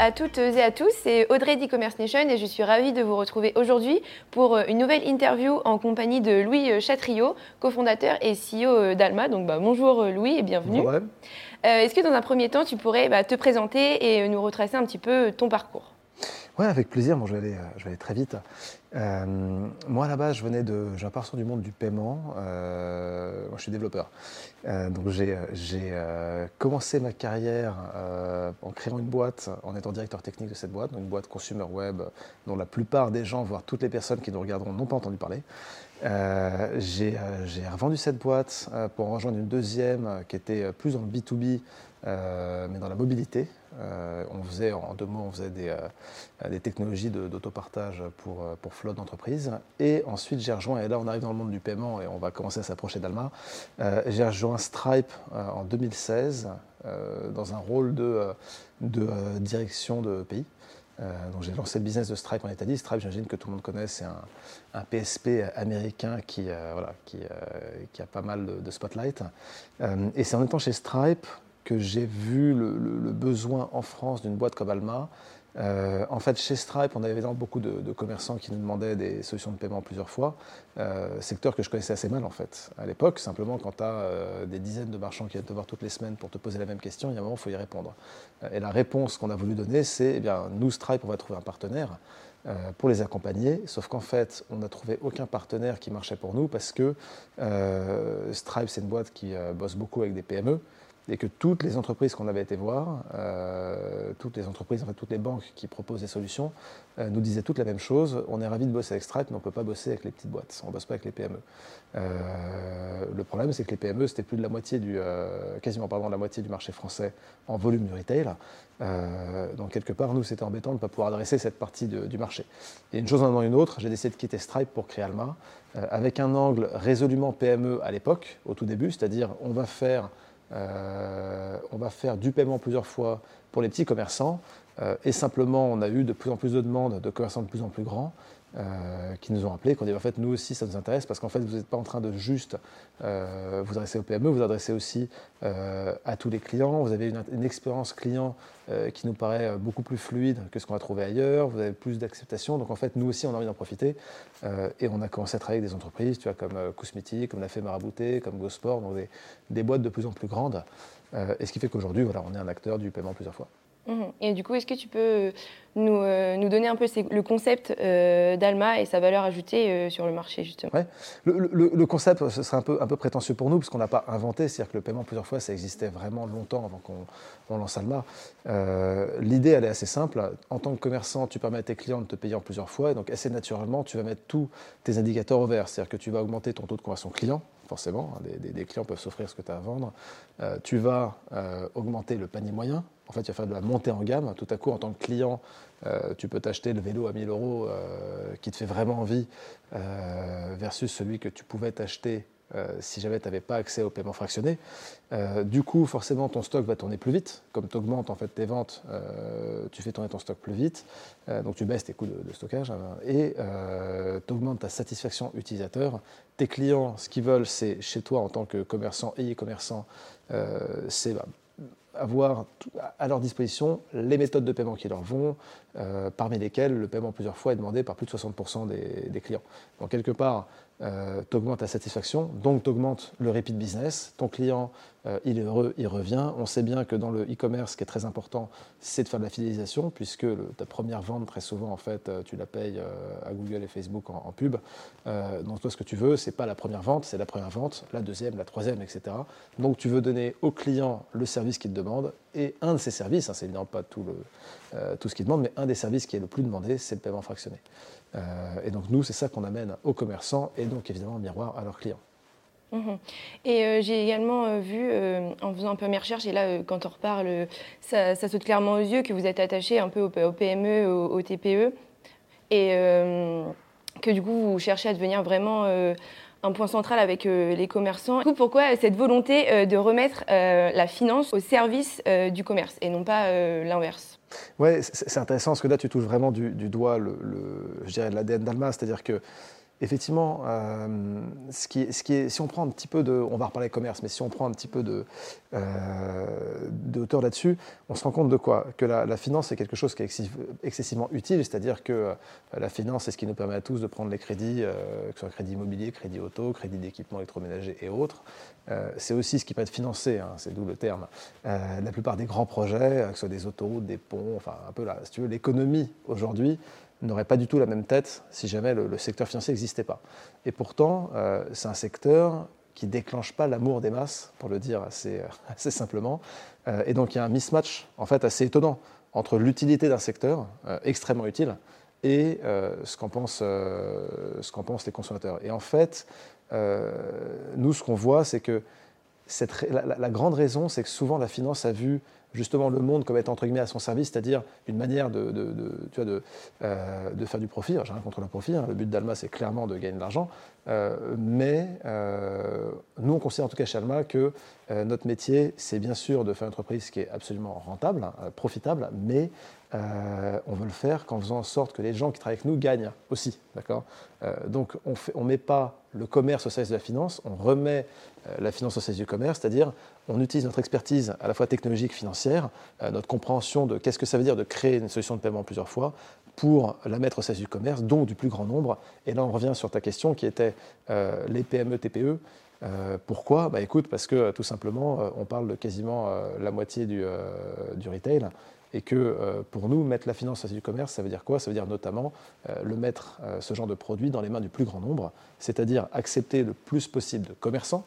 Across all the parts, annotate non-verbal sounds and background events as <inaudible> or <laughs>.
À toutes et à tous, c'est Audrey d'e-commerce nation et je suis ravie de vous retrouver aujourd'hui pour euh, une nouvelle interview en compagnie de Louis euh, Chatriot, cofondateur et CEO d'Alma. Donc bah, bonjour Louis et bienvenue. Bonjour. Est-ce que dans un premier temps tu pourrais bah, te présenter et nous retracer un petit peu ton parcours? Oui, avec plaisir. Bon, je, vais aller, je vais aller très vite. moi, à la base, je venais de. J'ai un parcours du monde du paiement. moi, je suis développeur. Euh, donc j'ai euh, commencé ma carrière euh, en créant une boîte, en étant directeur technique de cette boîte, donc boîte consumer web dont la plupart des gens, voire toutes les personnes qui nous regarderont, n'ont pas entendu parler. J'ai revendu cette boîte pour en rejoindre une deuxième qui était plus dans le B2B, mais dans la mobilité. on faisait, en deux mots, on faisait des, technologies d'autopartage pour, pour flotte d'entreprise. Et ensuite, j'ai rejoint, et là on arrive dans le monde du paiement et on va commencer à s'approcher d'Alma, j'ai rejoint Stripe euh, en 2016 euh, dans un rôle de, euh, de direction de pays. Donc j'ai lancé le business de Stripe en Italie. Stripe, j'imagine que tout le monde connaît, c'est un, PSP américain qui, voilà, qui, qui, a pas mal de, spotlight. et c'est en étant chez Stripe que j'ai vu le, le, besoin en France d'une boîte comme Alma euh, en fait, chez Stripe, on avait évidemment beaucoup de, commerçants qui nous demandaient des solutions de paiement plusieurs fois, euh, secteur que je connaissais assez mal en fait. À l'époque, simplement quand tu as euh, des dizaines de marchands qui viennent te voir toutes les semaines pour te poser la même question, il y a un moment, il faut y répondre. et la réponse qu'on a voulu donner, c'est, eh bien, nous, Stripe, on va trouver un partenaire pour les accompagner, sauf qu'en fait, on n'a trouvé aucun partenaire qui marchait pour nous parce que Stripe, c'est une boîte qui bosse beaucoup avec des PME et que toutes les entreprises qu'on avait été voir, euh, toutes les entreprises, en fait, toutes les banques qui proposent des solutions, euh, nous disaient toutes la même chose. On est ravis de bosser avec Stripe, mais on ne peut pas bosser avec les petites boîtes. On ne bosse pas avec les PME. Euh, le problème, c'est que les PME, c'était plus de la moitié du, quasiment pardon, la moitié du marché français en volume du retail. donc quelque part, nous, c'était embêtant de ne pas pouvoir adresser cette partie du marché. Et une chose en une autre, j'ai décidé de quitter Stripe pour créer Alma, avec un angle résolument PME à l'époque, au tout début, c'est-à-dire on va faire euh, on va faire du paiement plusieurs fois pour les petits commerçants. Euh, et simplement, on a eu de plus en plus de demandes de commerçants de plus en plus grands. Euh, qui nous ont appelé, qui ont dit en fait nous aussi ça nous intéresse parce qu'en fait vous n'êtes pas en train de juste euh, vous adresser aux PME, vous adressez aussi euh, à tous les clients, vous avez une, expérience client qui nous paraît beaucoup plus fluide que ce qu'on va trouver ailleurs, vous avez plus d'acceptation, donc en fait nous aussi on a envie d'en profiter et on a commencé à travailler avec des entreprises, tu vois, comme Cosmétique, comme la Fée Marabouté, comme GoSport, donc des, des, boîtes de plus en plus grandes. Et ce qui fait qu'aujourd'hui voilà, on est un acteur du paiement plusieurs fois. Mhm. Et du coup, est-ce que tu peux euh, nous, euh, nous donner un peu le concept euh, d'Alma et sa valeur ajoutée sur le marché, justement? Ouais. le, concept, ce serait un peu, un peu prétentieux pour nous, parce qu'on n'a pas inventé, c'est-à-dire que le paiement, plusieurs fois, ça existait vraiment longtemps avant qu'on lance Alma. L'idée, elle est assez simple. En tant que commerçant, tu permets à tes clients de te payer en plusieurs fois, et donc assez naturellement, tu vas mettre tous tes indicateurs au vert, c'est-à-dire que tu vas augmenter ton taux de conversion client, forcément, hein, des, clients peuvent s'offrir ce que tu as à vendre. tu vas augmenter le panier moyen, en fait, tu vas faire de la montée en gamme. Tout à coup, en tant que client, euh, tu peux t'acheter le vélo à 1000 euros euh, qui te fait vraiment envie euh, versus celui que tu pouvais t'acheter euh, si jamais tu n'avais pas accès au paiement fractionné. Euh, du coup, forcément, ton stock va tourner plus vite. Comme tu augmentes en fait, tes ventes, euh, tu fais tourner ton stock plus vite. donc tu baisses tes coûts de, stockage hein, et tu augmentes ta satisfaction utilisateur. Tes clients, ce qu'ils veulent, c'est chez toi en tant que commerçant et e-commerçant, c'est bah, avoir à leur disposition les méthodes de paiement qui leur vont, parmi lesquelles le paiement plusieurs fois est demandé par plus de 60% des, des, clients. Donc quelque part, euh, tu augmentes ta satisfaction, donc tu augmentes le repeat business. Ton client, euh, il est heureux, il revient. On sait bien que dans le e-commerce, ce qui est très important, c'est de faire de la fidélisation, puisque ta première vente, très souvent, en fait, euh, tu la payes à Google et Facebook en, pub. donc toi, ce que tu veux, c'est pas la première vente, c'est la première vente, la deuxième, la troisième, etc. Donc tu veux donner au client le service qu'il te demande, et un de ces services, hein, c'est évidemment pas tout, le, tout ce qu'il demande, mais un des services qui est le plus demandé, c'est le paiement fractionné. Euh, et donc nous, c'est ça qu'on amène aux commerçants et donc évidemment en miroir à leurs clients. Mhm. Et j'ai également vu, en faisant un peu mes recherches, et là, quand on reparle, ça, saute clairement aux yeux que vous êtes attaché un peu au, PME, au, TPE, et que du coup, vous cherchez à devenir vraiment un point central avec euh, les commerçants. Du coup, pourquoi cette volonté euh, de remettre euh, la finance au service du commerce et non pas l'inverse? Oui, c'est intéressant parce que là, tu touches vraiment du, doigt le, je dirais, l'ADN d'Alma, c'est-à-dire que Effectivement, euh, ce qui, est, si on prend un petit peu de, on va reparler commerce, mais si on prend un petit peu de, euh, de hauteur là-dessus, on se rend compte de quoi? Que la, finance est quelque chose qui est excessivement utile, c'est-à-dire que euh, la finance c'est ce qui nous permet à tous de prendre les crédits, que ce soit crédit immobilier, crédit auto, crédit d'équipement électroménager et autres. c'est aussi ce qui peut être financé, hein, c'est d'où le terme. la plupart des grands projets, que ce soit des autoroutes, des ponts, enfin un peu là, si tu veux, l'économie aujourd'hui n'aurait pas du tout la même tête si jamais le, secteur financier n'existait pas. Et pourtant, euh, c'est un secteur qui déclenche pas l'amour des masses, pour le dire assez, euh, <laughs> simplement. Euh, et donc il y a un mismatch en fait assez étonnant entre l'utilité d'un secteur extrêmement utile et ce qu'en pensent, les consommateurs. Et en fait, nous, ce qu'on voit, c'est que la, grande raison, c'est que souvent la finance a vu justement le monde comme étant entre guillemets à son service, c'est-à-dire une manière de, tu vois, euh, de, faire du profit. J'ai rien contre le profit, hein. le but d'Alma c'est clairement de gagner de l'argent, euh, mais euh, nous on considère en tout cas chez Alma que notre métier c'est bien sûr de faire une entreprise qui est absolument rentable, hein, profitable, mais on veut le faire qu'en faisant en sorte que les gens qui travaillent avec nous gagnent aussi. D'accord? Donc on ne met pas le commerce au service de la finance, on remet la finance au service du commerce, c'est-à-dire on utilise notre expertise à la fois technologique, financière, euh, notre compréhension de qu'est-ce que ça veut dire de créer une solution de paiement plusieurs fois pour la mettre au service du commerce, dont du plus grand nombre. Et là, on revient sur ta question qui était euh, les PME, TPE. Euh, pourquoi? Bah, Écoute, parce que tout simplement, on parle de quasiment la moitié du, du, retail. Et que pour nous, mettre la finance service du commerce, ça veut dire quoi? Ça veut dire notamment le mettre, ce genre de produit, dans les mains du plus grand nombre, c'est-à-dire accepter le plus possible de commerçants,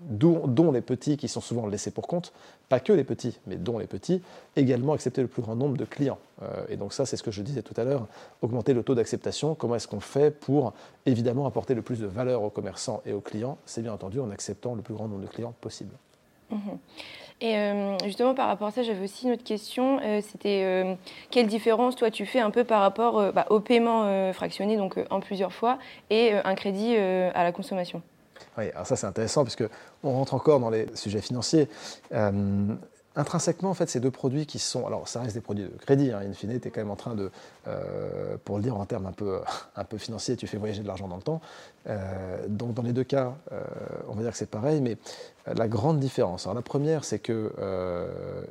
dont, les petits qui sont souvent laissés pour compte, pas que les petits, mais dont les petits, également accepter le plus grand nombre de clients. Euh, et donc ça, c'est ce que je disais tout à l'heure, augmenter le taux d'acceptation. Comment est-ce qu'on fait pour évidemment apporter le plus de valeur aux commerçants et aux clients? C'est bien entendu en acceptant le plus grand nombre de clients possible. Mhm. Et euh, justement, par rapport à ça, j'avais aussi une autre question. Euh, c'était quelle différence, toi, tu fais un peu par rapport bah, au paiement fractionné, donc en plusieurs fois, et un crédit à la consommation? Oui, alors ça c'est intéressant puisque on rentre encore dans les sujets financiers. Euh, intrinsèquement, en fait, ces deux produits qui sont, alors ça reste des produits de crédit, hein, in fine, tu es quand même en train de, euh, pour le dire en termes un peu, <laughs> un peu financiers, tu fais voyager de l'argent dans le temps. Euh, donc dans les deux cas, on va dire que c'est pareil, mais la grande différence, alors la première, c'est que,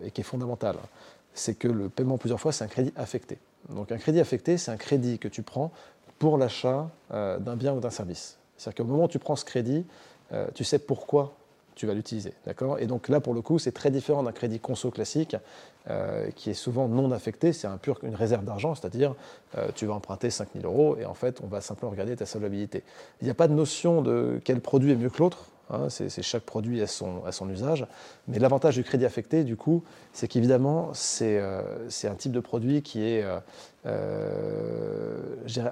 et qui est fondamentale, c'est que le paiement plusieurs fois, c'est un crédit affecté. Donc un crédit affecté, c'est un crédit que tu prends pour l'achat d'un bien ou d'un service. C'est-à-dire qu'au moment où tu prends ce crédit, euh, tu sais pourquoi tu vas l'utiliser. D'accord? Et donc là, pour le coup, c'est très différent d'un crédit conso classique euh, qui est souvent non affecté. C'est un pur, une réserve d'argent, c'est-à-dire euh, tu vas emprunter 5 000 euros et en fait, on va simplement regarder ta solvabilité. Il n'y a pas de notion de quel produit est mieux que l'autre. Hein, c'est chaque produit à son, à son usage. Mais l'avantage du crédit affecté, du coup, c'est qu'évidemment, c'est un type de produit qui est euh,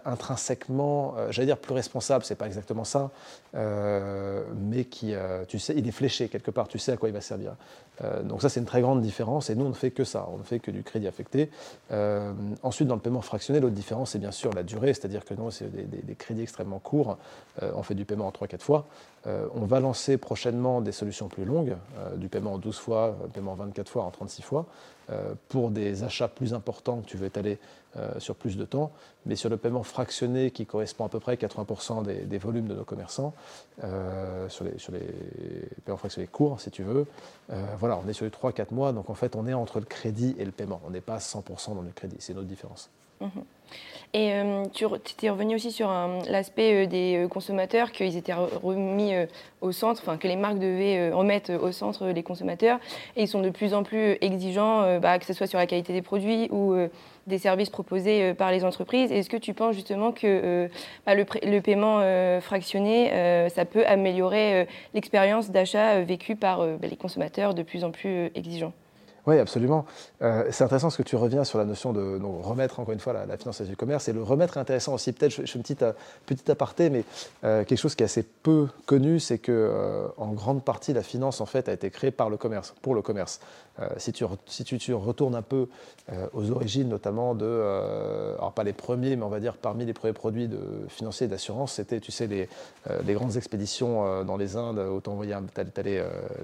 intrinsèquement, euh, j'allais dire plus responsable, c'est pas exactement ça, euh, mais qui, tu sais, il est fléché quelque part, tu sais à quoi il va servir. donc ça, c'est une très grande différence, et nous, on ne fait que ça, on ne fait que du crédit affecté. ensuite, dans le paiement fractionné, l'autre différence, c'est bien sûr la durée, c'est-à-dire que nous, c'est des, crédits extrêmement courts, on fait du paiement en 3-4 fois. on va lancer prochainement des solutions plus longues, du paiement en 12 fois, paiement en 24 fois, en 36 fois. Euh, pour des achats plus importants que tu veux étaler euh, sur plus de temps, mais sur le paiement fractionné qui correspond à peu près à 80% des, volumes de nos commerçants, euh, sur, les, paiements fractionnés courts, si tu veux, voilà, on est sur les 3-4 mois, donc en fait on est entre le crédit et le paiement, on n'est pas à 100% dans le crédit, c'est notre différence. Et euh, tu étais revenu aussi sur l'aspect euh, des euh, consommateurs, qu'ils étaient remis au centre, enfin que les marques devaient remettre au centre les consommateurs. Et ils sont de plus en plus exigeants, bah, que ce soit sur la qualité des produits ou des services proposés par les entreprises. Est-ce que tu penses justement que bah, le, paiement fractionné, ça peut améliorer l'expérience d'achat vécue par bah, les consommateurs de plus en plus exigeants? Oui, absolument. Euh, c'est intéressant ce que tu reviens sur la notion de remettre encore une fois la, finance du commerce. Et le remettre est intéressant aussi. Peut-être, je, fais une petite, petite aparté, mais euh, quelque chose qui est assez peu connu, c'est que euh, en grande partie, la finance en fait a été créée par le commerce, pour le commerce. si, tu, si tu, retournes un peu aux origines, notamment de, alors pas les premiers, mais on va dire parmi les premiers produits de, financiers d'assurance, c'était, tu sais, les, grandes expéditions dans les Indes où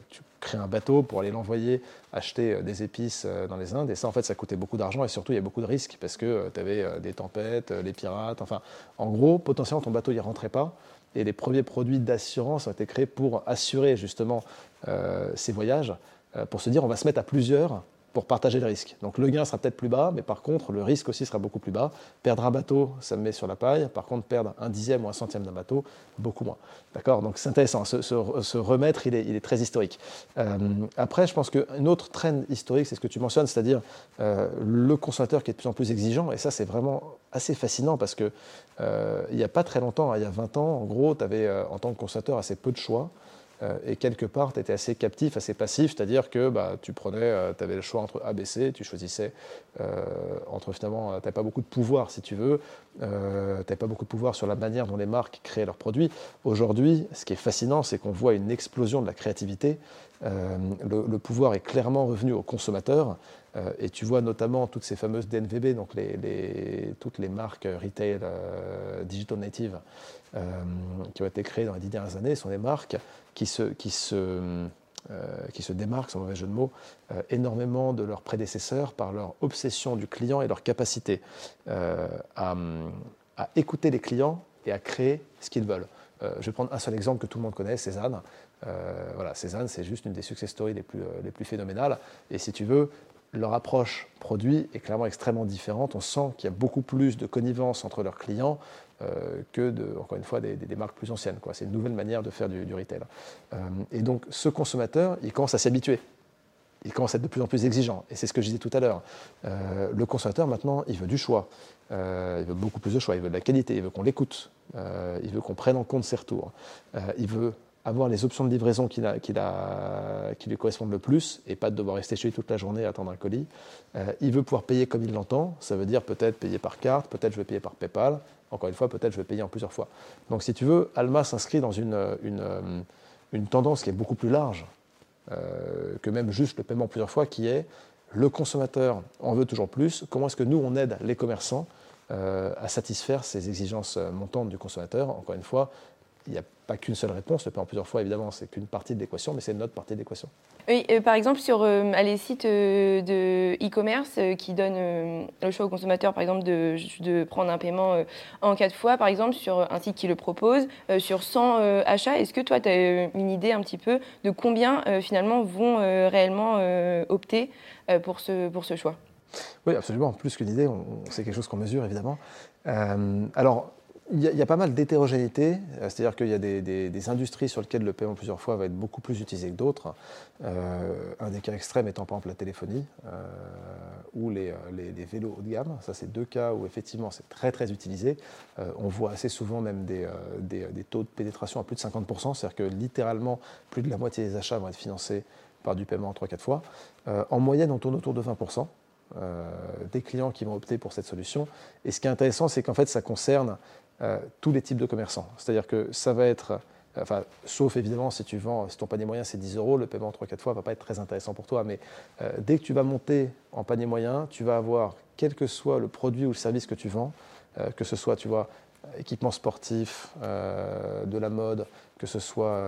tu crées un bateau pour aller l'envoyer acheter des épices euh, dans les Indes. Et ça, en fait, ça coûtait beaucoup d'argent et surtout, il y a beaucoup de risques parce que euh, tu avais euh, des tempêtes, les pirates. Enfin, en gros, potentiellement, ton bateau, il rentrait pas. Et les premiers produits d'assurance ont été créés pour assurer justement ces voyages, pour se dire on va se mettre à plusieurs pour partager le risque. Donc le gain sera peut-être plus bas, mais par contre, le risque aussi sera beaucoup plus bas. Perdre un bateau, ça me met sur la paille. Par contre, perdre un dixième ou un centième d'un bateau, beaucoup moins. D'accord? Donc c'est intéressant. Se, remettre, il est, il est, très historique. Euh, après, je pense qu'une autre traîne historique, c'est ce que tu mentionnes, c'est-à-dire euh, le consommateur qui est de plus en plus exigeant. Et ça, c'est vraiment assez fascinant parce que euh, il n'y a pas très longtemps, hein, il y a 20 ans, en gros, tu avais en tant que consommateur assez peu de choix. Euh, et quelque part, tu étais assez captif, assez passif, c'est-à-dire que bah, tu prenais, euh, tu avais le choix entre A, B, C, tu choisissais euh, entre finalement, tu n'avais pas beaucoup de pouvoir si tu veux, tu n'avais pas beaucoup de pouvoir sur la manière dont les marques créaient leurs produits. Aujourd'hui, ce qui est fascinant, c'est qu'on voit une explosion de la créativité. Le, pouvoir est clairement revenu aux consommateurs. Et tu vois notamment toutes ces fameuses DNVB, donc toutes les marques retail digital native qui ont été créées dans les dix dernières années, sont des marques qui se, qui se, euh, qui démarquent, sans mauvais jeu de mots, euh, énormément de leurs prédécesseurs par leur obsession du client et leur capacité euh, à, à, écouter les clients et à créer ce qu'ils veulent. je vais prendre un seul exemple que tout le monde connaît, Cézanne. voilà, Cézanne, c'est juste une des success stories les plus, les plus phénoménales. Et si tu veux, leur approche produit est clairement extrêmement différente. On sent qu'il y a beaucoup plus de connivence entre leurs clients euh, que, encore une fois, des, marques plus anciennes. C'est une nouvelle manière de faire du, retail. Euh, et donc, ce consommateur, il commence à s'habituer. Il commence à être de plus en plus exigeant. Et c'est ce que je disais tout à l'heure. Euh, le consommateur, maintenant, il veut du choix. il veut beaucoup plus de choix. Il veut de la qualité. Il veut qu'on l'écoute. il veut qu'on prenne en compte ses retours. il veut avoir les options de livraison qui, lui correspondent le plus et pas de devoir rester chez lui toute la journée à attendre un colis. il veut pouvoir payer comme il l'entend. Ça veut dire peut-être payer par carte, peut-être je vais payer par PayPal, encore une fois, peut-être je vais payer en plusieurs fois. Donc si tu veux, Alma s'inscrit dans une, une, tendance qui est beaucoup plus large euh, que même juste le paiement plusieurs fois, qui est le consommateur en veut toujours plus. Comment est-ce que nous, on aide les commerçants euh, à satisfaire ces exigences montantes du consommateur? Encore une fois, il n'y a pas qu'une seule réponse. Le paiement plusieurs fois, évidemment, c'est qu'une partie de l'équation, mais c'est une autre partie de l'équation. Oui, euh, par exemple, sur euh, les sites euh, de e-commerce qui donnent le choix au consommateur, par exemple, de, de prendre un paiement en quatre fois, par exemple, sur un site qui le propose, sur 100 achats, est-ce que toi, tu as une idée un petit peu de combien, finalement, vont réellement opter pour, ce, pour ce choix? Oui, absolument. Plus qu'une idée, c'est quelque chose qu'on mesure, évidemment. alors, il y, a, pas mal d'hétérogénéité, euh, c'est-à-dire qu'il y a des, industries sur lesquelles le paiement plusieurs fois va être beaucoup plus utilisé que d'autres. Euh, un des cas extrêmes étant par exemple la téléphonie euh, ou les, vélos haut de gamme. Ça, c'est deux cas où effectivement c'est très très utilisé. on voit assez souvent même des, taux de pénétration à plus de 50%, c'est-à-dire que littéralement plus de la moitié des achats vont être financés par du paiement 3-4 fois. en moyenne, on tourne autour de 20%. des clients qui vont opter pour cette solution. Et ce qui est intéressant, c'est qu'en fait, ça concerne euh, tous les types de commerçants. C'est-à-dire que ça va être, euh, enfin, sauf évidemment si tu vends, si ton panier moyen c'est 10 euros, le paiement 3-4 fois ne va pas être très intéressant pour toi. Mais euh, dès que tu vas monter en panier moyen, tu vas avoir, quel que soit le produit ou le service que tu vends, que ce soit, tu vois, équipement sportif, de la mode, que ce soit,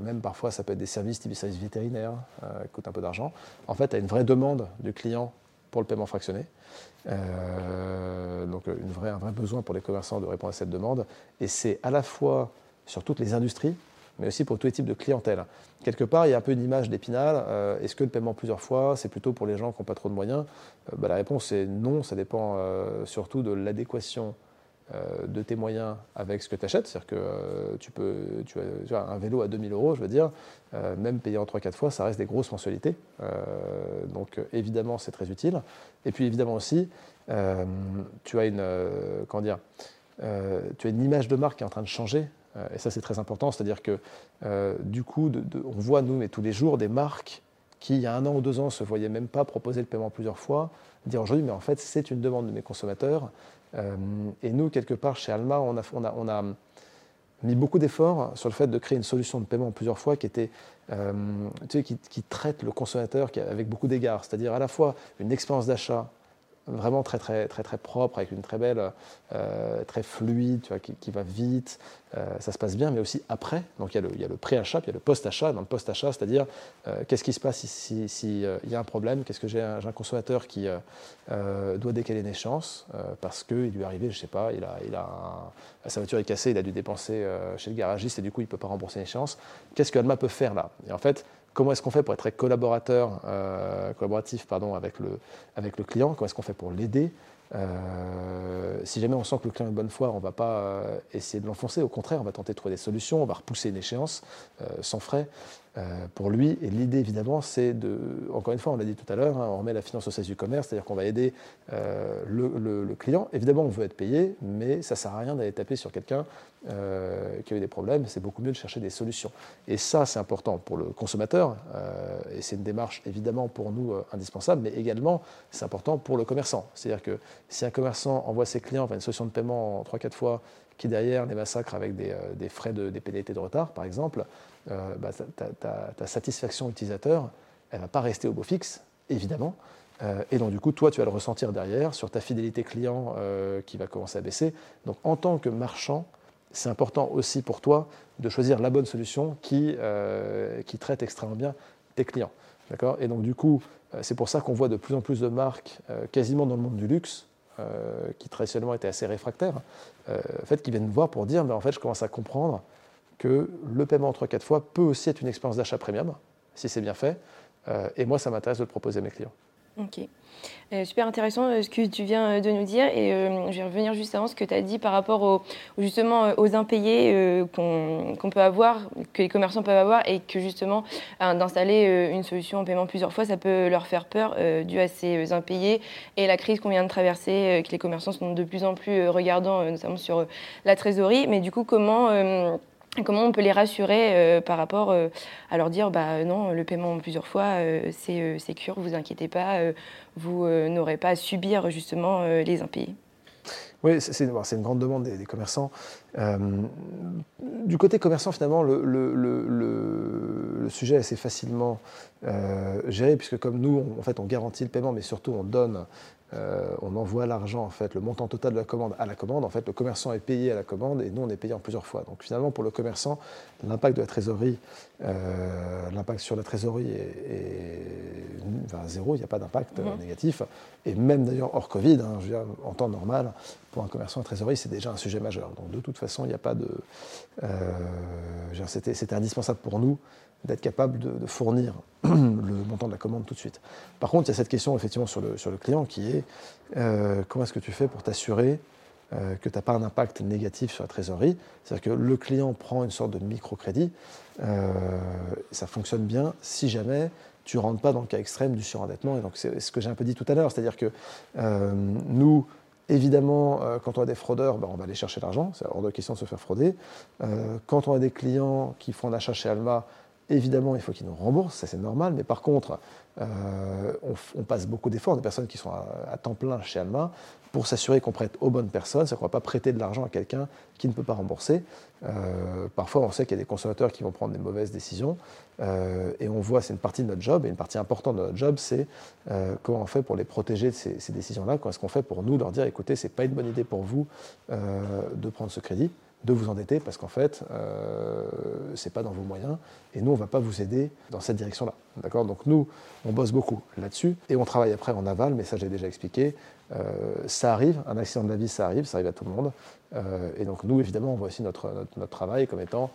même parfois ça peut être des services type services vétérinaires, qui coûtent un peu d'argent. En fait, tu as une vraie demande du client pour le paiement fractionné. Euh, donc une vraie, un vrai besoin pour les commerçants de répondre à cette demande. Et c'est à la fois sur toutes les industries, mais aussi pour tous les types de clientèle. Quelque part, il y a un peu une image d'épinal. Euh, est-ce que le paiement plusieurs fois, c'est plutôt pour les gens qui n'ont pas trop de moyens? Euh, bah, La réponse est non, ça dépend surtout de l'adéquation euh, de tes moyens avec ce que tu achètes. C'est-à-dire que euh, tu peux, tu as, un vélo à 2000 euros, je veux dire, euh, même payé en 3-4 fois, ça reste des grosses mensualités. donc évidemment, c'est très utile. Et puis évidemment aussi, tu as une, comment dire, tu as une image de marque qui est en train de changer. et ça, c'est très important. C'est-à-dire que du coup, on voit, nous, mais tous les jours, des marques qui, il y a un an ou deux ans, se voyaient même pas proposer le paiement plusieurs fois, dire aujourd'hui, mais en fait, c'est une demande de mes consommateurs. Et nous, quelque part, chez Alma, on a, mis beaucoup d'efforts sur le fait de créer une solution de paiement plusieurs fois qui était qui, qui, traite le consommateur avec beaucoup d'égards, c'est-à-dire à la fois une expérience d'achat vraiment très très très très propre avec une très belle euh, très fluide tu vois, qui, va vite. Euh, ça se passe bien mais aussi après. Donc il y a le, pré-achat puis il y a le post-achat. Dans le post-achat c'est-à-dire euh, qu'est-ce qui se passe si, si, il y a un problème? Qu'est-ce que j'ai un, consommateur qui doit décaler une échéance parce qu'il lui est arrivé je sais pas il a, il a sa voiture est cassée il a dû dépenser chez le garagiste et du coup il peut pas rembourser une échéance qu'est-ce que Alma peut faire là? Et en fait Comment est-ce qu'on fait pour être collaborateur, euh, collaboratif pardon, avec, le, avec le client? Comment est-ce qu'on fait pour l'aider? Euh, si jamais on sent que le client est de bonne foi, on ne va pas euh, essayer de l'enfoncer. Au contraire, on va tenter de trouver des solutions, on va repousser une échéance sans frais. Euh, pour lui. Et l'idée, évidemment, c'est de, encore une fois, on l'a dit tout à l'heure, hein, on remet la finance au service du commerce, c'est-à-dire qu'on va aider euh, le, client. Évidemment, on veut être payé, mais ça ne sert à rien d'aller taper sur quelqu'un euh, qui a eu des problèmes. C'est beaucoup mieux de chercher des solutions. Et ça, c'est important pour le consommateur, et c'est une démarche évidemment pour nous indispensable, mais également, c'est important pour le commerçant. C'est-à-dire que si un commerçant envoie ses clients vers une solution de paiement 3-4 fois, qui derrière les massacre avec des, frais de, des de retard, par exemple, euh, bah, ta, satisfaction utilisateur, elle ne va pas rester au beau fixe, évidemment. Euh, et donc, du coup, toi, tu vas le ressentir derrière sur ta fidélité client euh, qui va commencer à baisser. Donc, en tant que marchand, c'est important aussi pour toi de choisir la bonne solution qui, qui traite extrêmement bien tes clients. D'accord? Et donc, du coup, c'est pour ça qu'on voit de plus en plus de marques, quasiment dans le monde du luxe, qui traditionnellement étaient assez réfractaires, en fait, qui viennent me voir pour dire, mais en fait, je commence à comprendre que le paiement en 3-4 fois peut aussi être une expérience d'achat premium, si c'est bien fait. Euh, et moi, ça m'intéresse de le proposer à mes clients. Ok. Euh, super intéressant euh, ce que tu viens de nous dire. Et je vais revenir juste avant ce que tu as dit par rapport justement aux impayés qu'on peut avoir, que les commerçants peuvent avoir, et que justement d'installer une solution en paiement plusieurs fois, ça peut leur faire peur dû à ces impayés et la crise qu'on vient de traverser, que les commerçants sont de plus en plus regardants, notamment sur la trésorerie. Mais du coup, comment Comment on peut les rassurer euh, par rapport euh, à leur dire bah non le paiement plusieurs fois euh, c'est sûr vous inquiétez pas vous n'aurez pas à subir justement les impayés. Oui, c'est une grande demande des, commerçants. du côté commerçant, finalement, le, le, sujet est assez facilement géré, puisque comme nous, en fait, on garantit le paiement, mais surtout on donne euh, on envoie l'argent, en fait, le montant total de la commande à la commande. En fait, le commerçant est payé à la commande et nous, on est payé en plusieurs fois. Donc finalement, pour le commerçant, l'impact de la trésorerie, euh, l'impact sur la trésorerie est, zéro, il n'y a pas d'impact euh, mhm. négatif. Et même d'ailleurs hors Covid, hein, en temps normal, pour un commerçant, la trésorerie, c'est déjà un sujet majeur. Donc de toute façon, il n'y a pas de... C'était indispensable pour nous d'être capable de, fournir <clears throat> le montant de la commande tout de suite. Par contre, il y a cette question effectivement sur le, sur le client qui est euh, comment est-ce que tu fais pour t'assurer euh, que tu n'as pas un impact négatif sur la trésorerie? C'est-à-dire que le client prend une sorte de microcrédit, euh, ça fonctionne bien si jamais tu rentres pas dans le cas extrême du surendettement. Et donc c'est ce que j'ai un peu dit tout à l'heure, c'est-à-dire que nous, Évidemment, quand on a des fraudeurs, ben, on va aller chercher l'argent, c'est hors de question de se faire frauder. quand on a des clients qui font un achat chez Alma, Évidemment, il faut qu'ils nous remboursent, ça c'est normal, mais par contre, euh, on, passe beaucoup d'efforts, des personnes qui sont à, temps plein chez Alma, pour s'assurer qu'on prête aux bonnes personnes, c'est qu'on ne va pas prêter de l'argent à quelqu'un qui ne peut pas rembourser. Euh, parfois, on sait qu'il y a des consommateurs qui vont prendre des mauvaises décisions, euh, et on voit, c'est une partie de notre job, et une partie importante de notre job, c'est comment on fait pour les protéger de ces, ces décisions-là, comment est-ce qu'on fait pour nous leur dire, écoutez, ce n'est pas une bonne idée pour vous de prendre ce crédit, de vous endetter parce qu'en fait, euh, ce n'est pas dans vos moyens et nous, on ne va pas vous aider dans cette direction-là. D'accord? Donc nous, on bosse beaucoup là-dessus et on travaille après en aval, mais ça, j'ai déjà expliqué. Euh, ça arrive, un accident de la vie, ça arrive, ça arrive à tout le monde. Euh, et donc nous, évidemment, on voit aussi notre, notre, travail comme étant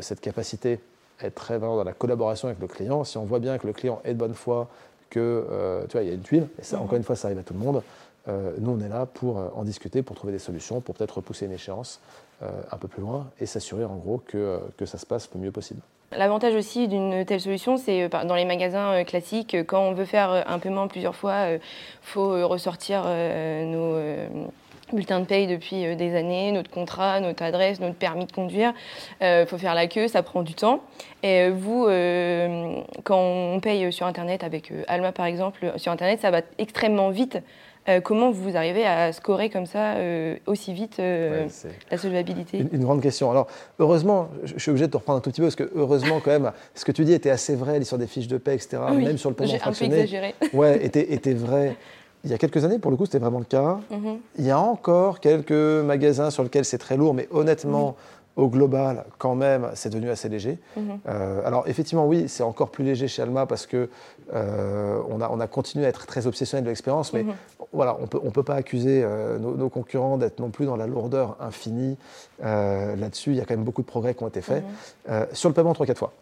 cette capacité à être très dans la collaboration avec le client. Si on voit bien que le client est de bonne foi, que tu vois, il y a une tuile, et ça, encore une fois, ça arrive à tout le monde. Nous, on est là pour en discuter, pour trouver des solutions, pour peut-être repousser une échéance. Euh, un peu plus loin et s'assurer en gros que, euh, que ça se passe le mieux possible. L'avantage aussi d'une telle solution, c'est euh, dans les magasins classiques, quand on veut faire un paiement plusieurs fois, il faut ressortir nos bulletin de paye depuis euh, des années, notre contrat, notre adresse, notre permis de conduire. Il euh, faut faire la queue, ça prend du temps. Et vous, quand on paye sur Internet, avec Alma par exemple, sur Internet, ça va extrêmement vite. Comment vous arrivez à scorer comme ça aussi vite la solvabilité une, une, grande question. Alors, heureusement, je suis obligé de te reprendre un tout petit peu, parce que heureusement, quand même, ce que tu dis était assez vrai, l'histoire des fiches de paie, etc., même sur le paiement fractionné. J'ai un peu exagéré. <laughs> Ouais, était, était vrai il y a quelques années, pour le coup, c'était vraiment le cas. Mhm. Il y a encore quelques magasins sur lesquels c'est très lourd, mais honnêtement, au global, quand même, c'est devenu assez léger. Mhm. Euh, alors, effectivement, oui, c'est encore plus léger chez Alma parce que euh, on, a, on, a, continué à être très obsessionnel de l'expérience, mais mhm. voilà, on peut, ne on peut pas accuser euh, nos, concurrents d'être non plus dans la lourdeur infinie. Là-dessus, il y a quand même beaucoup de progrès qui ont été faits. sur le paiement 3-4 fois.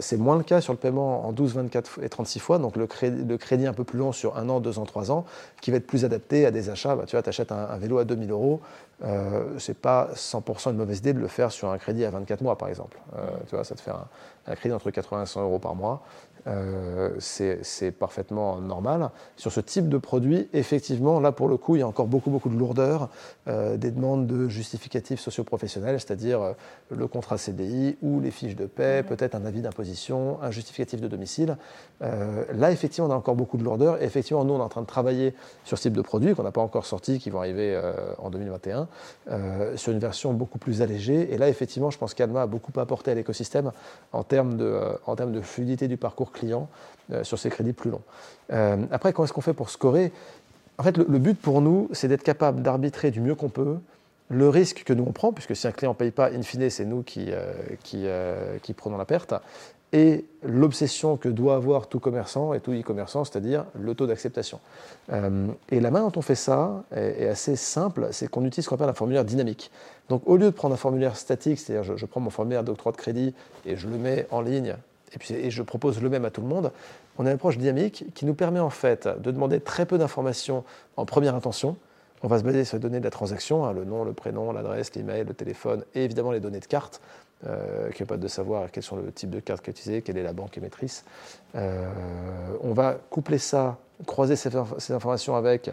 C'est moins le cas sur le paiement en 12, 24 et 36 fois, donc le crédit, crédit un peu plus long sur un an, deux ans, trois ans, qui va être plus adapté à des achats. Bah, tu vois, tu achètes un, vélo à 2000 euros, euh, c'est pas 100% une mauvaise idée de le faire sur un crédit à 24 mois, par exemple. Euh, tu vois, ça te fait un, un crédit entre 80 et 100 euros par mois. Euh, c'est parfaitement normal. Sur ce type de produit, effectivement, là pour le coup, il y a encore beaucoup, beaucoup de lourdeur, euh, des demandes de justificatifs socioprofessionnels, c'est-à-dire euh, le contrat CDI ou les fiches de paie, peut-être un avis d'imposition, un justificatif de domicile. là, effectivement, on a encore beaucoup de lourdeur. Et effectivement, nous, on est en train de travailler sur ce type de produits qu'on n'a pas encore sortis, qui vont arriver en 2021, sur une version beaucoup plus allégée. Et là, effectivement, je pense qu'Alma a beaucoup apporté à l'écosystème en, termes de, en termes de fluidité du parcours clients euh, sur ces crédits plus longs. Euh, après, comment est-ce qu'on fait pour scorer? En fait, le, but pour nous, c'est d'être capable d'arbitrer du mieux qu'on peut le risque que nous on prend, puisque si un client ne paye pas, in fine, c'est nous qui, euh, qui, prenons la perte, et l'obsession que doit avoir tout commerçant et tout e-commerçant, c'est-à-dire le taux d'acceptation. et la main dont on fait ça est, assez simple, c'est qu'on utilise ce qu'on appelle un formulaire dynamique. Donc au lieu de prendre un formulaire statique, c'est-à-dire je, je, prends mon formulaire d'octroi de crédit et je le mets en ligne et, puis, je propose le même à tout le monde, on a une approche dynamique qui nous permet en fait de demander très peu d'informations en première intention. On va se baser sur les données de la transaction, hein, le nom, le prénom, l'adresse, l'email, le téléphone et évidemment les données de carte, euh, qui pas de savoir quels sont le type de carte utilisée, quelle est la banque émettrice. Euh, on va coupler ça, croiser ces, informations avec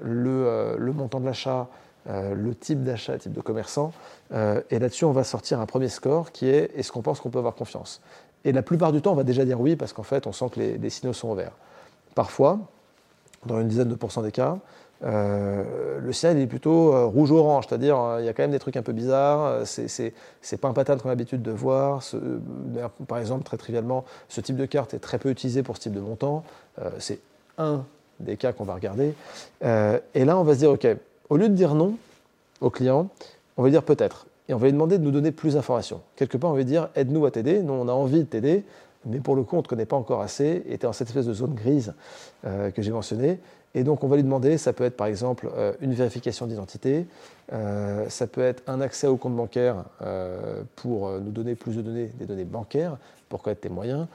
le, euh, le montant de l'achat, euh, le type d'achat, le type de commerçant. et là-dessus, on va sortir un premier score qui est est-ce qu'on pense qu'on peut avoir confiance? Et la plupart du temps, on va déjà dire oui parce qu'en fait, on sent que les, signaux sont ouverts. Parfois, dans une dizaine de pourcents des cas, euh, le signal est plutôt euh, rouge-orange, c'est-à-dire euh, il y a quand même des trucs un peu bizarres, c'est pas un pattern qu'on a l'habitude de voir. par exemple, très trivialement, ce type de carte est très peu utilisé pour ce type de montant. c'est un des cas qu'on va regarder. et là, on va se dire, OK, au lieu de dire non au client, on va dire peut-être et on va lui demander de nous donner plus d'informations. Quelque part, on va lui dire aide-nous à t'aider. Nous, on a envie de t'aider, mais pour le coup, on ne connaît pas encore assez et tu es dans cette espèce de zone grise euh, que j'ai mentionnée. Et donc, on va lui demander, ça peut être par exemple euh, une vérification d'identité, euh, ça peut être un accès au compte bancaire pour nous donner plus de données, des données bancaires, pour connaître tes moyens.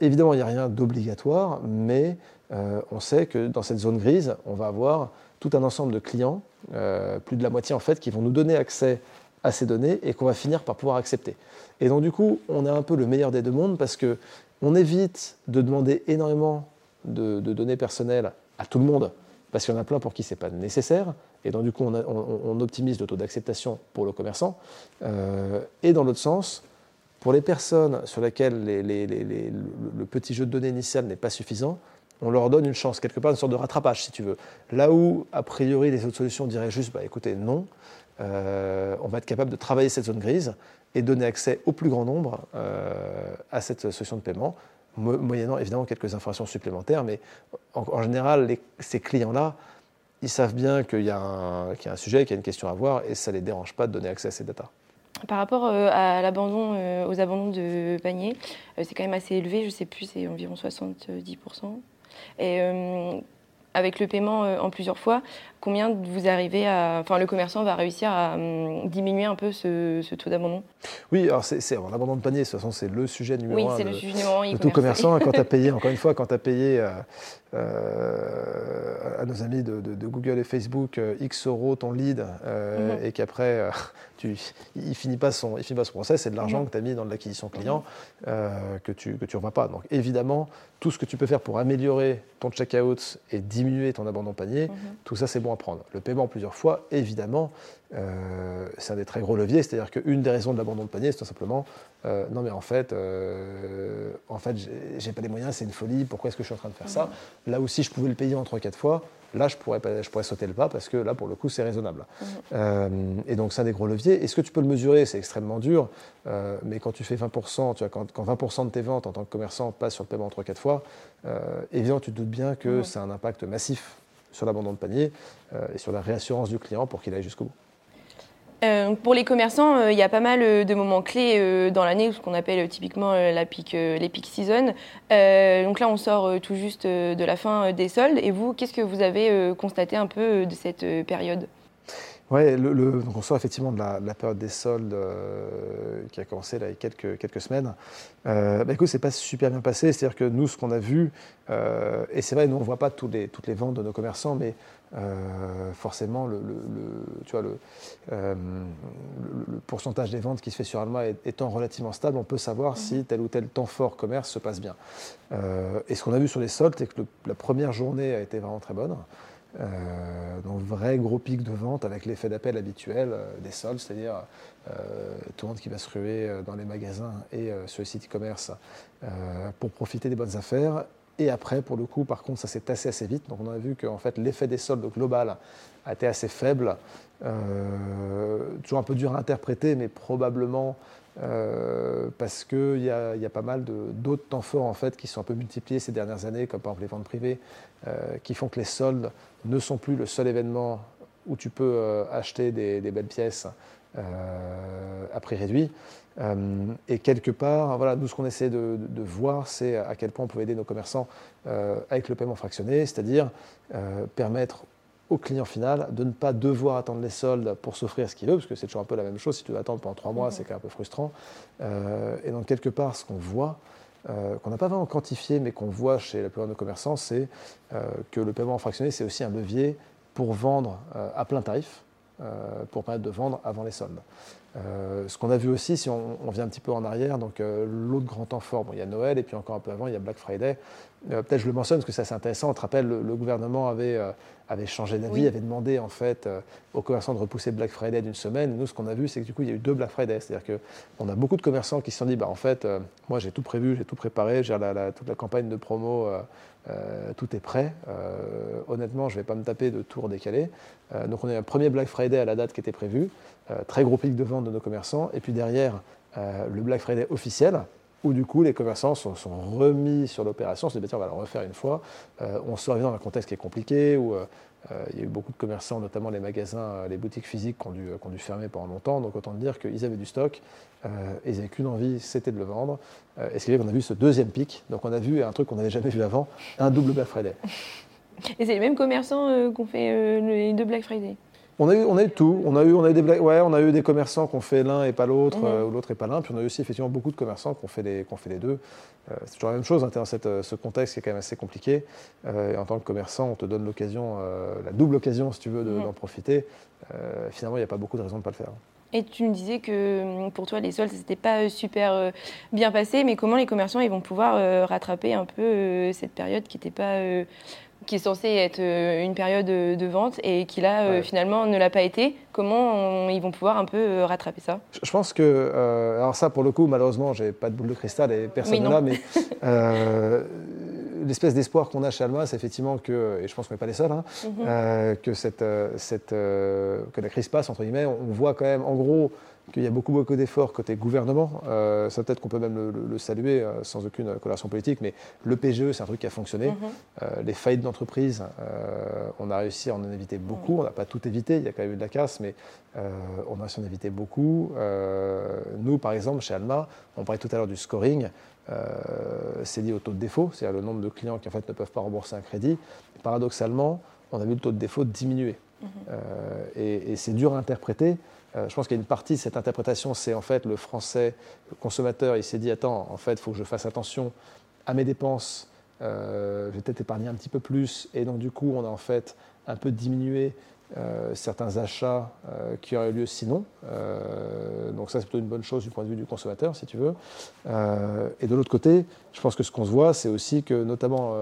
évidemment, il n'y a rien d'obligatoire, mais on sait que dans cette zone grise, on va avoir tout un ensemble de clients, plus de la moitié en fait, qui vont nous donner accès à ces données et qu'on va finir par pouvoir accepter. Et donc du coup, on a un peu le meilleur des deux mondes parce que on évite de demander énormément de, données personnelles à tout le monde parce qu'il y en a plein pour qui c'est pas nécessaire. Et donc du coup, on, optimise le taux d'acceptation pour le commerçant. Euh, et dans l'autre sens, pour les personnes sur lesquelles le petit jeu de données initial n'est pas suffisant, on leur donne une chance, quelque part une sorte de rattrapage si tu veux. Là où, a priori, les autres solutions diraient juste, bah, écoutez, non, euh, on va être capable de travailler cette zone grise et donner accès au plus grand nombre euh, à cette solution de paiement, moyennant évidemment quelques informations supplémentaires, mais en, général, ces clients-là, ils savent bien qu'il y, a un sujet, qu'il y a une question à voir, et ça ne les dérange pas de donner accès à ces datas. Par rapport euh, aux abandons de panier, c'est quand même assez élevé, je ne sais plus, c'est environ 70%. Et avec le paiement en plusieurs fois, combien vous arrivez à. Enfin, le commerçant va réussir à hum, diminuer un peu ce, taux d'abandon? Oui, alors c'est l'abandon de panier, de toute façon, c'est le sujet numéro oui, un. c'est le sujet numéro un. De tout commerçant, <laughs> quand tu as payé, encore une fois, quand tu as payé euh, euh, à nos amis de, Google et Facebook X euros ton lead mhm. et qu'après, <laughs> tu, il ne finit, pas son, il finit pas son process, c'est de l'argent mhm. que tu as mis dans l'acquisition client que tu ne que tu revois pas. Donc évidemment, tout ce que tu peux faire pour améliorer ton checkout et diminuer ton abandon panier, mhm. tout ça c'est bon prendre. Le paiement plusieurs fois, évidemment, euh, c'est un des très gros leviers, c'est-à-dire qu'une des raisons de l'abandon de panier, c'est tout simplement, euh, non mais en fait, euh, en fait j'ai pas les moyens, c'est une folie, pourquoi est-ce que je suis en train de faire ça? Là aussi, je pouvais le payer en 3-4 fois, là je pourrais, je pourrais sauter le pas parce que là pour le coup c'est raisonnable. Et donc c'est un des gros leviers. Est-ce que tu peux le mesurer? C'est extrêmement dur, mais quand tu fais 20%, tu vois, quand, 20% de tes ventes en tant que commerçant passent sur le paiement en 3-4 fois, évidemment tu te doutes bien que c'est un impact massif sur l'abandon de panier et sur la réassurance du client pour qu'il aille jusqu'au bout. Euh, pour les commerçants, euh, il y a pas mal euh, de moments clés dans l'année, ce qu'on appelle typiquement la les peak season. donc là, on sort tout juste de la fin des soldes. Et vous, qu'est-ce que vous avez constaté un peu de cette période? Oui, le, on sort effectivement de la, période des soldes qui a commencé là, il y a quelques, quelques semaines. Euh, bah, écoute, c'est pas super bien passé. C'est-à-dire que nous, ce qu'on a vu, et c'est vrai, nous, on ne voit pas toutes les, toutes les ventes de nos commerçants, mais euh, forcément, le, tu vois, euh, le, pourcentage des ventes qui se fait sur Alma étant relativement stable, on peut savoir mhm. si tel ou tel temps fort commerce se passe bien. Euh, et ce qu'on a vu sur les soldes, c'est que la première journée a été vraiment très bonne. Donc vrai gros pic de vente avec l'effet d'appel habituel des soldes, c'est-à-dire tout le monde qui va se ruer dans les magasins et sur les sites e-commerce pour profiter des bonnes affaires et après, pour le coup, par contre, ça s'est tassé assez vite. Donc on a vu que fait, l'effet des soldes global a été assez faible. Euh, toujours un peu dur à interpréter, mais probablement euh, parce qu'il y, a pas mal d'autres temps forts en fait, qui sont un peu multipliés ces dernières années, comme par exemple les ventes privées, euh, qui font que les soldes ne sont plus le seul événement où tu peux acheter des, belles pièces à prix réduit. Euh, et quelque part, voilà, nous, ce qu'on essaie de, voir, c'est à quel point on peut aider nos commerçants euh, avec le paiement fractionné, c'est-à-dire euh, permettre au client final de ne pas devoir attendre les soldes pour s'offrir ce qu'il veut, parce que c'est toujours un peu la même chose. Si tu dois attendre pendant trois mois, c'est quand même un peu frustrant. et donc, quelque part, ce qu'on voit, qu'on n'a pas vraiment quantifié, mais qu'on voit chez la plupart de nos commerçants, c'est que le paiement fractionné, c'est aussi un levier pour vendre à plein tarif, pour permettre de vendre avant les soldes. Euh, ce qu'on a vu aussi, si on, vient un petit peu en arrière, donc euh, l'autre grand temps fort, bon, il y a Noël et puis encore un peu avant, il y a Black Friday. Euh, peut-être je le mentionne parce que c'est assez intéressant. On te rappelle, le, gouvernement avait, avait changé d'avis, avait demandé en fait aux commerçants de repousser Black Friday d'une semaine. Nous, ce qu'on a vu, c'est que du coup, il y a eu deux Black Friday. C'est-à-dire qu'on a beaucoup de commerçants qui se sont dit, bah, en fait, moi j'ai tout prévu, j'ai tout préparé, j'ai toute la campagne de promo euh, tout est prêt. Euh, honnêtement, je ne vais pas me taper de tours décalés. Euh, donc on a eu un premier Black Friday à la date qui était prévue, très gros pic de vente de nos commerçants, et puis derrière le Black Friday officiel, où du coup les commerçants sont, remis sur l'opération, on se dit on va le refaire une fois. on sort dans un contexte qui est compliqué, où euh, il y a eu beaucoup de commerçants, notamment les magasins, euh, les boutiques physiques, qui ont dû, fermer pendant longtemps. Donc autant dire qu'ils avaient du stock et euh, ils n'avaient qu'une envie, c'était de le vendre. et ce qui fait qu'on a vu ce deuxième pic. Donc on a vu un truc qu'on n'avait jamais vu avant, un double Black Friday. Et c'est les mêmes commerçants qui ont fait les deux Black Friday? On a, eu, on a eu tout. On a eu, on a eu des, ouais, on a eu des commerçants qui ont fait l'un et pas l'autre, mhm. ou l'autre et pas l'un. Puis on a eu aussi effectivement beaucoup de commerçants qui ont fait les, fait les deux. c'est toujours la même chose hein, dans cette, ce contexte qui est quand même assez compliqué. et en tant que commerçant, on te donne l'occasion, la double occasion, si tu veux, mhm. d'en profiter. finalement, il n'y a pas beaucoup de raisons de ne pas le faire. Et tu me disais que hum, pour toi, les soldes, ce n'était pas super bien passé, mais comment les commerçants ils vont pouvoir rattraper un peu cette période qui n'était pas qui est censé être euh, une période de vente et qui là euh, finalement ne l'a pas été? Comment ils vont pouvoir un peu euh, rattraper ça? Je pense que, alors ça pour le coup malheureusement j'ai pas de boule de cristal et personne ne l'a, mais <laughs> l'espèce d'espoir qu'on a chez Alma, c'est effectivement que, et je pense qu'on n'est pas les seuls, hein, mhm. que, cette, cette, que la crise passe entre guillemets. On voit quand même en gros qu'il y a beaucoup, beaucoup d'efforts côté gouvernement. Euh, ça peut-être qu'on peut même le, saluer euh, sans aucune coloration politique, mais le PGE, c'est un truc qui a fonctionné. Mhm. Euh, les faillites d'entreprise, on a réussi à en éviter beaucoup. On n'a pas tout évité, il y a quand même eu de la casse, mais on a réussi à en éviter beaucoup. nous, par exemple, chez Alma, on parlait tout à l'heure du scoring. C'est lié au taux de défaut, c'est-à-dire le nombre de clients qui en fait ne peuvent pas rembourser un crédit. paradoxalement, on a vu le taux de défaut diminuer. Mhm. et, et c'est dur à interpréter euh, je pense qu'il y a une partie de cette interprétation, c'est en fait le français, le consommateur, il s'est dit attends, en fait, il faut que je fasse attention à mes dépenses, euh, je vais peut-être épargner un petit peu plus, et donc du coup, on a en fait un peu diminuer euh, certains achats euh, qui auraient eu lieu sinon. Euh, donc ça, c'est plutôt une bonne chose du point de vue du consommateur, si tu veux. et de l'autre côté, je pense que ce qu'on se voit, c'est aussi que notamment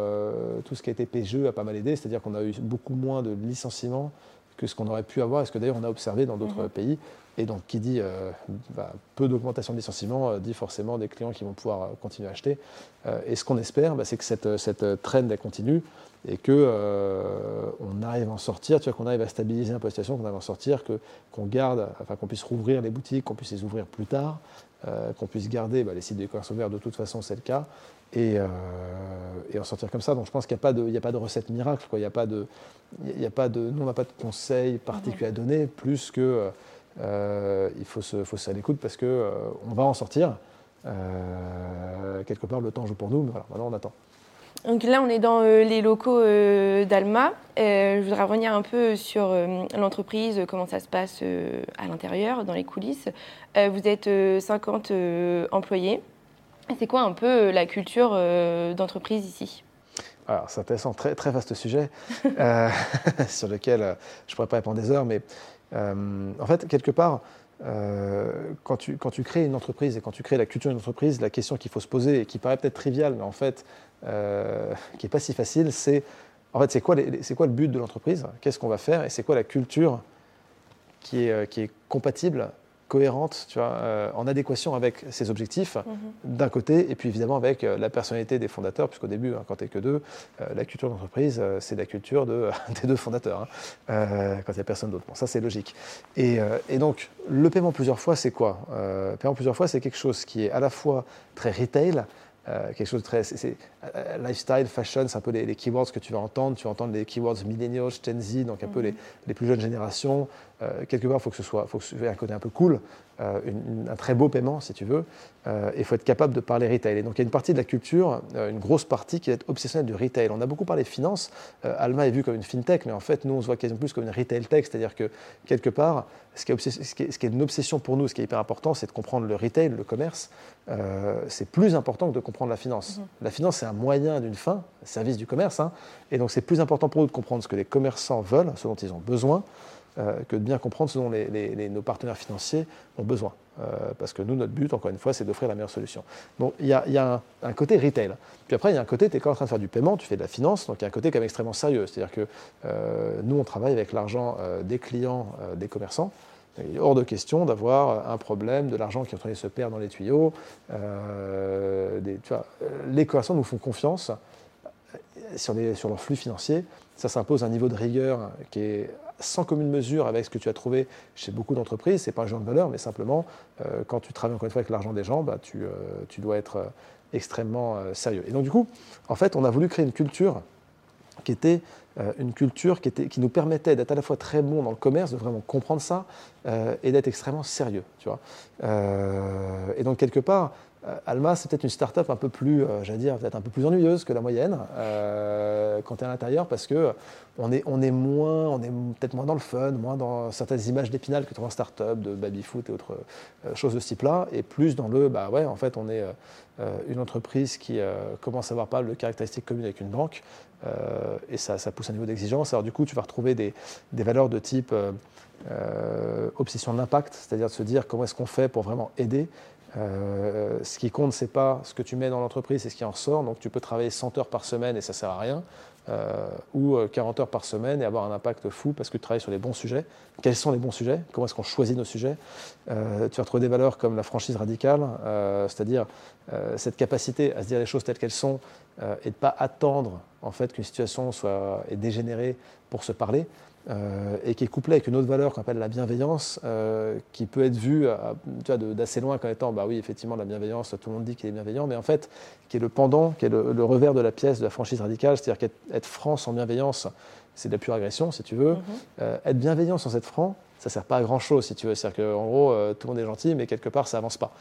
tout ce qui a été PGE a pas mal aidé, c'est-à-dire qu'on a eu beaucoup moins de licenciements que ce qu'on aurait pu avoir, et ce que d'ailleurs on a observé dans d'autres mhm. pays. Et donc, qui dit bah, peu d'augmentation de licenciements, dit forcément des clients qui vont pouvoir continuer à acheter. et ce qu'on espère, bah, c'est que cette, cette trend continue et que euh, on arrive à en sortir, qu'on arrive à stabiliser un peu la situation, qu'on arrive à en sortir, que, qu'on garde, enfin qu'on puisse rouvrir les boutiques, qu'on puisse les ouvrir plus tard, euh, qu'on puisse garder bah, les sites de commerce ouverts, de toute façon c'est le cas, et, euh, et, en sortir comme ça. Donc je pense qu'il n'y a, pas de, recette miracle. Il y a pas de, il y a pas de, nous on n'a pas de conseils particuliers à donner, plus que il faut se, faut se à l'écoute parce qu'on on va en sortir. quelque part le temps joue pour nous, mais voilà, maintenant on attend. Donc là, on est dans euh, les locaux euh, d'Alma. Euh, je voudrais revenir un peu sur l'entreprise, comment ça se passe à l'intérieur, dans les coulisses. vous êtes 50 employés. C'est quoi un peu la culture d'entreprise ici? Alors, c'est intéressant, très, très vaste sujet <laughs> sur lequel je pourrais pas répondre des heures, mais en fait, quelque part, quand, tu, quand tu crées une entreprise et quand tu crées la culture d'une entreprise, la question qu'il faut se poser et qui paraît peut-être triviale, mais en fait, euh, qui n'est pas si facile, c'est en fait, c'est quoi, quoi, le but de l'entreprise? Qu'est-ce qu'on va faire? Et c'est quoi la culture qui est, euh, qui est compatible, cohérente, tu vois, euh, en adéquation avec ses objectifs, mhm. d'un côté, et puis évidemment avec la personnalité des fondateurs, puisqu'au début, hein, quand tu n'es que deux, la culture d'entreprise, c'est la culture de, <laughs> des deux fondateurs, hein, quand il n'y a personne d'autre. Bon, ça, c'est logique. Et, et, donc, le paiement plusieurs fois, c'est quoi? Le paiement plusieurs fois, c'est quelque chose qui est à la fois très retail, euh, quelque chose de très. Euh, lifestyle, fashion, c'est un peu les, keywords que tu vas entendre. Tu vas entendre les keywords millennials, Gen Z, donc un peu mhm. les, plus jeunes générations. Euh, quelque part, il faut que ce soit, faut que ce soit un côté un peu cool, euh, un très beau paiement si tu veux. Euh, il faut être capable de parler retail. Et donc il y a une partie de la culture, une grosse partie qui est obsessionnelle du retail. On a beaucoup parlé de finance. Alma est vu comme une fintech, mais en fait nous on se voit quasiment plus comme une retail tech, c'est-à-dire que quelque part, ce qui, est ce, qui est, une obsession pour nous, ce qui est hyper important, c'est de comprendre le retail, le commerce. c'est plus important que de comprendre la finance. Mhm. La finance c'est un moyen d'une fin, service du commerce, hein. et donc c'est plus important pour nous de comprendre ce que les commerçants veulent, ce dont ils ont besoin. Euh, que de bien comprendre ce dont nos partenaires financiers ont besoin. Euh, parce que nous, notre but, encore une fois, c'est d'offrir la meilleure solution. Donc il y a, un, côté retail. Puis après, il y a un côté, tu es quand en train de faire du paiement, tu fais de la finance, donc il y a un côté quand même extrêmement sérieux. C'est-à-dire que euh, nous, on travaille avec l'argent des clients, des commerçants. Il est hors de question d'avoir un problème, de l'argent qui est en train de se perdre dans les tuyaux. les commerçants nous font confiance sur, sur leur flux financier. Ça s'impose un niveau de rigueur qui est sans commune mesure avec ce que tu as trouvé chez beaucoup d'entreprises. Ce n'est pas un genre de valeur, mais simplement, euh, quand tu travailles encore une fois avec l'argent des gens, bah, tu, euh, tu, dois être euh, extrêmement sérieux. Et donc, du coup, en fait, on a voulu créer une culture qui était une culture qui, nous permettait d'être à la fois très bon dans le commerce, de vraiment comprendre ça, et d'être extrêmement sérieux. Tu vois et donc, quelque part, Alma, c'est peut-être une start-up un peu plus, euh, j'allais dire, peut-être un peu plus ennuyeuse que la moyenne euh, quand tu es à l'intérieur parce que on est, on est moins, on est peut-être moins dans le fun, moins dans certaines images d'épinal que tu vois en start-up, de baby-foot et autres choses de ce type-là, et plus dans le, bah ouais, en fait, on est une entreprise qui commence à avoir pas de caractéristiques communes avec une banque, et ça, ça, pousse un niveau d'exigence. Alors du coup, tu vas retrouver des, des valeurs de type obsession de l'impact, c'est-à-dire de se dire comment est-ce qu'on fait pour vraiment aider euh, ce qui compte, c'est pas ce que tu mets dans l'entreprise, c'est ce qui en sort. Donc tu peux travailler 100 heures par semaine et ça sert à rien, euh, ou 40 euh, heures par semaine et avoir un impact fou parce que tu travailles sur les bons sujets. Quels sont les bons sujets? Comment est-ce qu'on choisit nos sujets? Tu vas retrouver des valeurs comme la franchise radicale, c'est-à-dire cette capacité à se dire les choses telles qu'elles sont et de pas attendre en fait qu'une situation soit dégénérée pour se parler. Euh, et qui est couplé avec une autre valeur qu'on appelle la bienveillance, euh, qui peut être vue d'assez loin comme étant, bah oui, effectivement, la bienveillance, tout le monde dit qu'il est bienveillant, mais en fait, qui est le pendant, qui est le, revers de la pièce de la franchise radicale, c'est-à-dire qu'être franc sans bienveillance, c'est de la pure agression, si tu veux. Mm-hmm. Euh, être bienveillant sans être franc, ça ne sert pas à grand-chose, si tu veux. C'est-à-dire qu'en gros, tout le monde est gentil, mais quelque part, ça avance pas.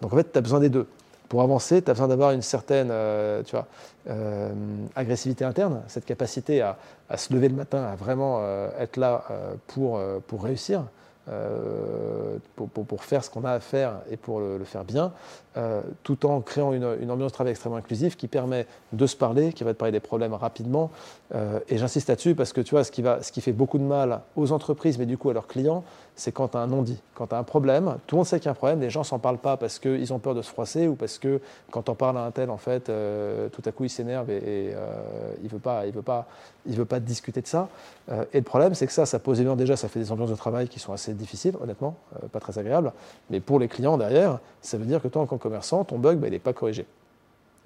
Donc en fait, tu as besoin des deux pour avancer, tu as besoin d'avoir une certaine euh, tu vois, euh, agressivité interne, cette capacité à, se lever le matin, à vraiment euh, être là pour, pour réussir. Euh, pour, faire ce qu'on a à faire et pour le, faire bien, euh, tout en créant une, ambiance de travail extrêmement inclusive qui permet de se parler, qui va te parler des problèmes rapidement. Euh, et j'insiste là-dessus parce que tu vois, ce qui, va, ce qui fait beaucoup de mal aux entreprises, mais du coup à leurs clients, c'est quand tu as un non-dit. Quand tu as un problème, tout le monde sait qu'il y a un problème, les gens s'en parlent pas parce qu'ils ont peur de se froisser ou parce que quand on parle à un tel, en fait, tout à coup il s'énerve et, il ne veut, veut, pas, il veut pas discuter de ça. et le problème, c'est que ça, ça pose évidemment déjà, ça fait des ambiances de travail qui sont assez difficile, honnêtement, euh, pas très agréable. Mais pour les clients derrière, ça veut dire que toi, en tant que commerçant, ton bug, bah, il n'est pas corrigé.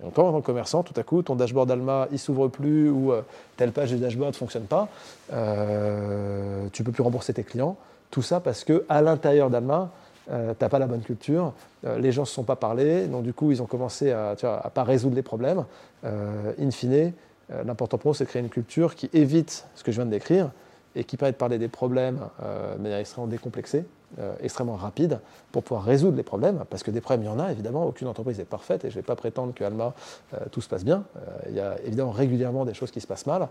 Et toi, en tant que commerçant, tout à coup, ton dashboard Alma, il s'ouvre plus ou euh, telle page du dashboard ne fonctionne pas, euh, tu peux plus rembourser tes clients. Tout ça parce que à l'intérieur d'Alma, euh, tu n'as pas la bonne culture, les gens ne se sont pas parlé, donc du coup, ils ont commencé à ne pas résoudre les problèmes. in fine, l'important pour nous, c'est de créer une culture qui évite ce que je viens de décrire, et qui permet de parler des problèmes euh, de manière extrêmement décomplexée, euh, extrêmement rapide, pour pouvoir résoudre les problèmes, parce que des problèmes, il y en a, évidemment, aucune entreprise n'est parfaite, et je ne vais pas prétendre que Alma, euh, tout se passe bien. il y a évidemment régulièrement des choses qui se passent mal.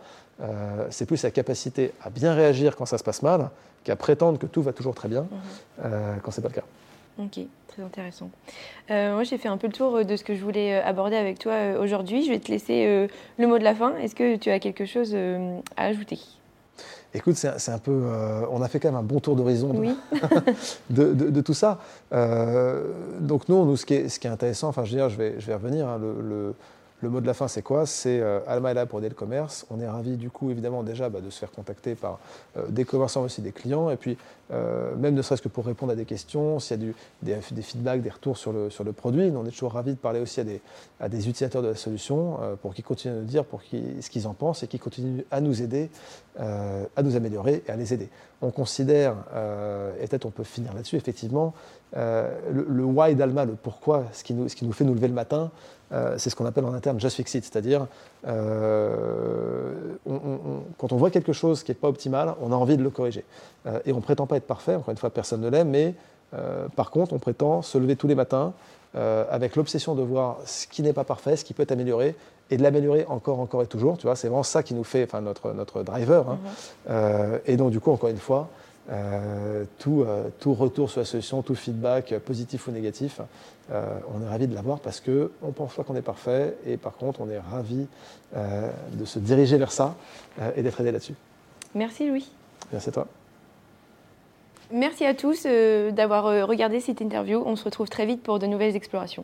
c'est plus sa capacité à bien réagir quand ça se passe mal, qu'à prétendre que tout va toujours très bien mhm. quand ce n'est pas le cas. Ok, très intéressant. moi, j'ai fait un peu le tour de ce que je voulais aborder avec toi aujourd'hui. Je vais te laisser le mot de la fin. Est-ce que tu as quelque chose à ajouter? Écoute, c'est un peu. Euh, on a fait quand même un bon tour d'horizon <laughs> de, tout ça. Euh, donc, nous, nous ce, qui est, ce qui est intéressant, enfin, je veux dire, je vais, je vais revenir. Hein, le, le mot de la fin, c'est quoi? C'est euh, Alma est là pour aider le commerce. On est ravi, du coup, évidemment, déjà bah, de se faire contacter par euh, des commerçants, aussi des clients. Et puis, euh, même ne serait-ce que pour répondre à des questions, s'il y a des, feedbacks, des retours sur le, le produit. on est toujours ravi de parler aussi à des, utilisateurs de la solution pour qu'ils continuent à nous dire pour ce qu'ils en pensent et qu'ils continuent à nous aider, à nous améliorer et à les aider. On considère, et peut-être on peut finir là-dessus, effectivement, le, le, why d'Alma, le pourquoi, ce qui nous fait nous lever le matin, euh, c'est ce qu'on appelle en interne just fix it, c'est-à-dire euh, quand on voit quelque chose qui n'est pas optimal, on a envie de le corriger. Euh, et on ne prétend pas être parfait, encore une fois, personne ne l'est, mais par contre, on prétend se lever tous les matins avec l'obsession de voir ce qui n'est pas parfait, ce qui peut être amélioré, et de l'améliorer encore, encore et toujours. Tu vois, c'est vraiment ça qui nous fait, enfin, notre, notre driver. Hein. Et donc, du coup, encore une fois, tout, euh, tout, retour sur la solution, tout feedback, positif ou négatif, euh, on est ravi de l'avoir parce qu'on ne pense pas qu'on est parfait et par contre on est ravi de se diriger vers ça et d'être aidé là-dessus. Merci Louis. Merci à toi. Merci à tous d'avoir regardé cette interview. On se retrouve très vite pour de nouvelles explorations.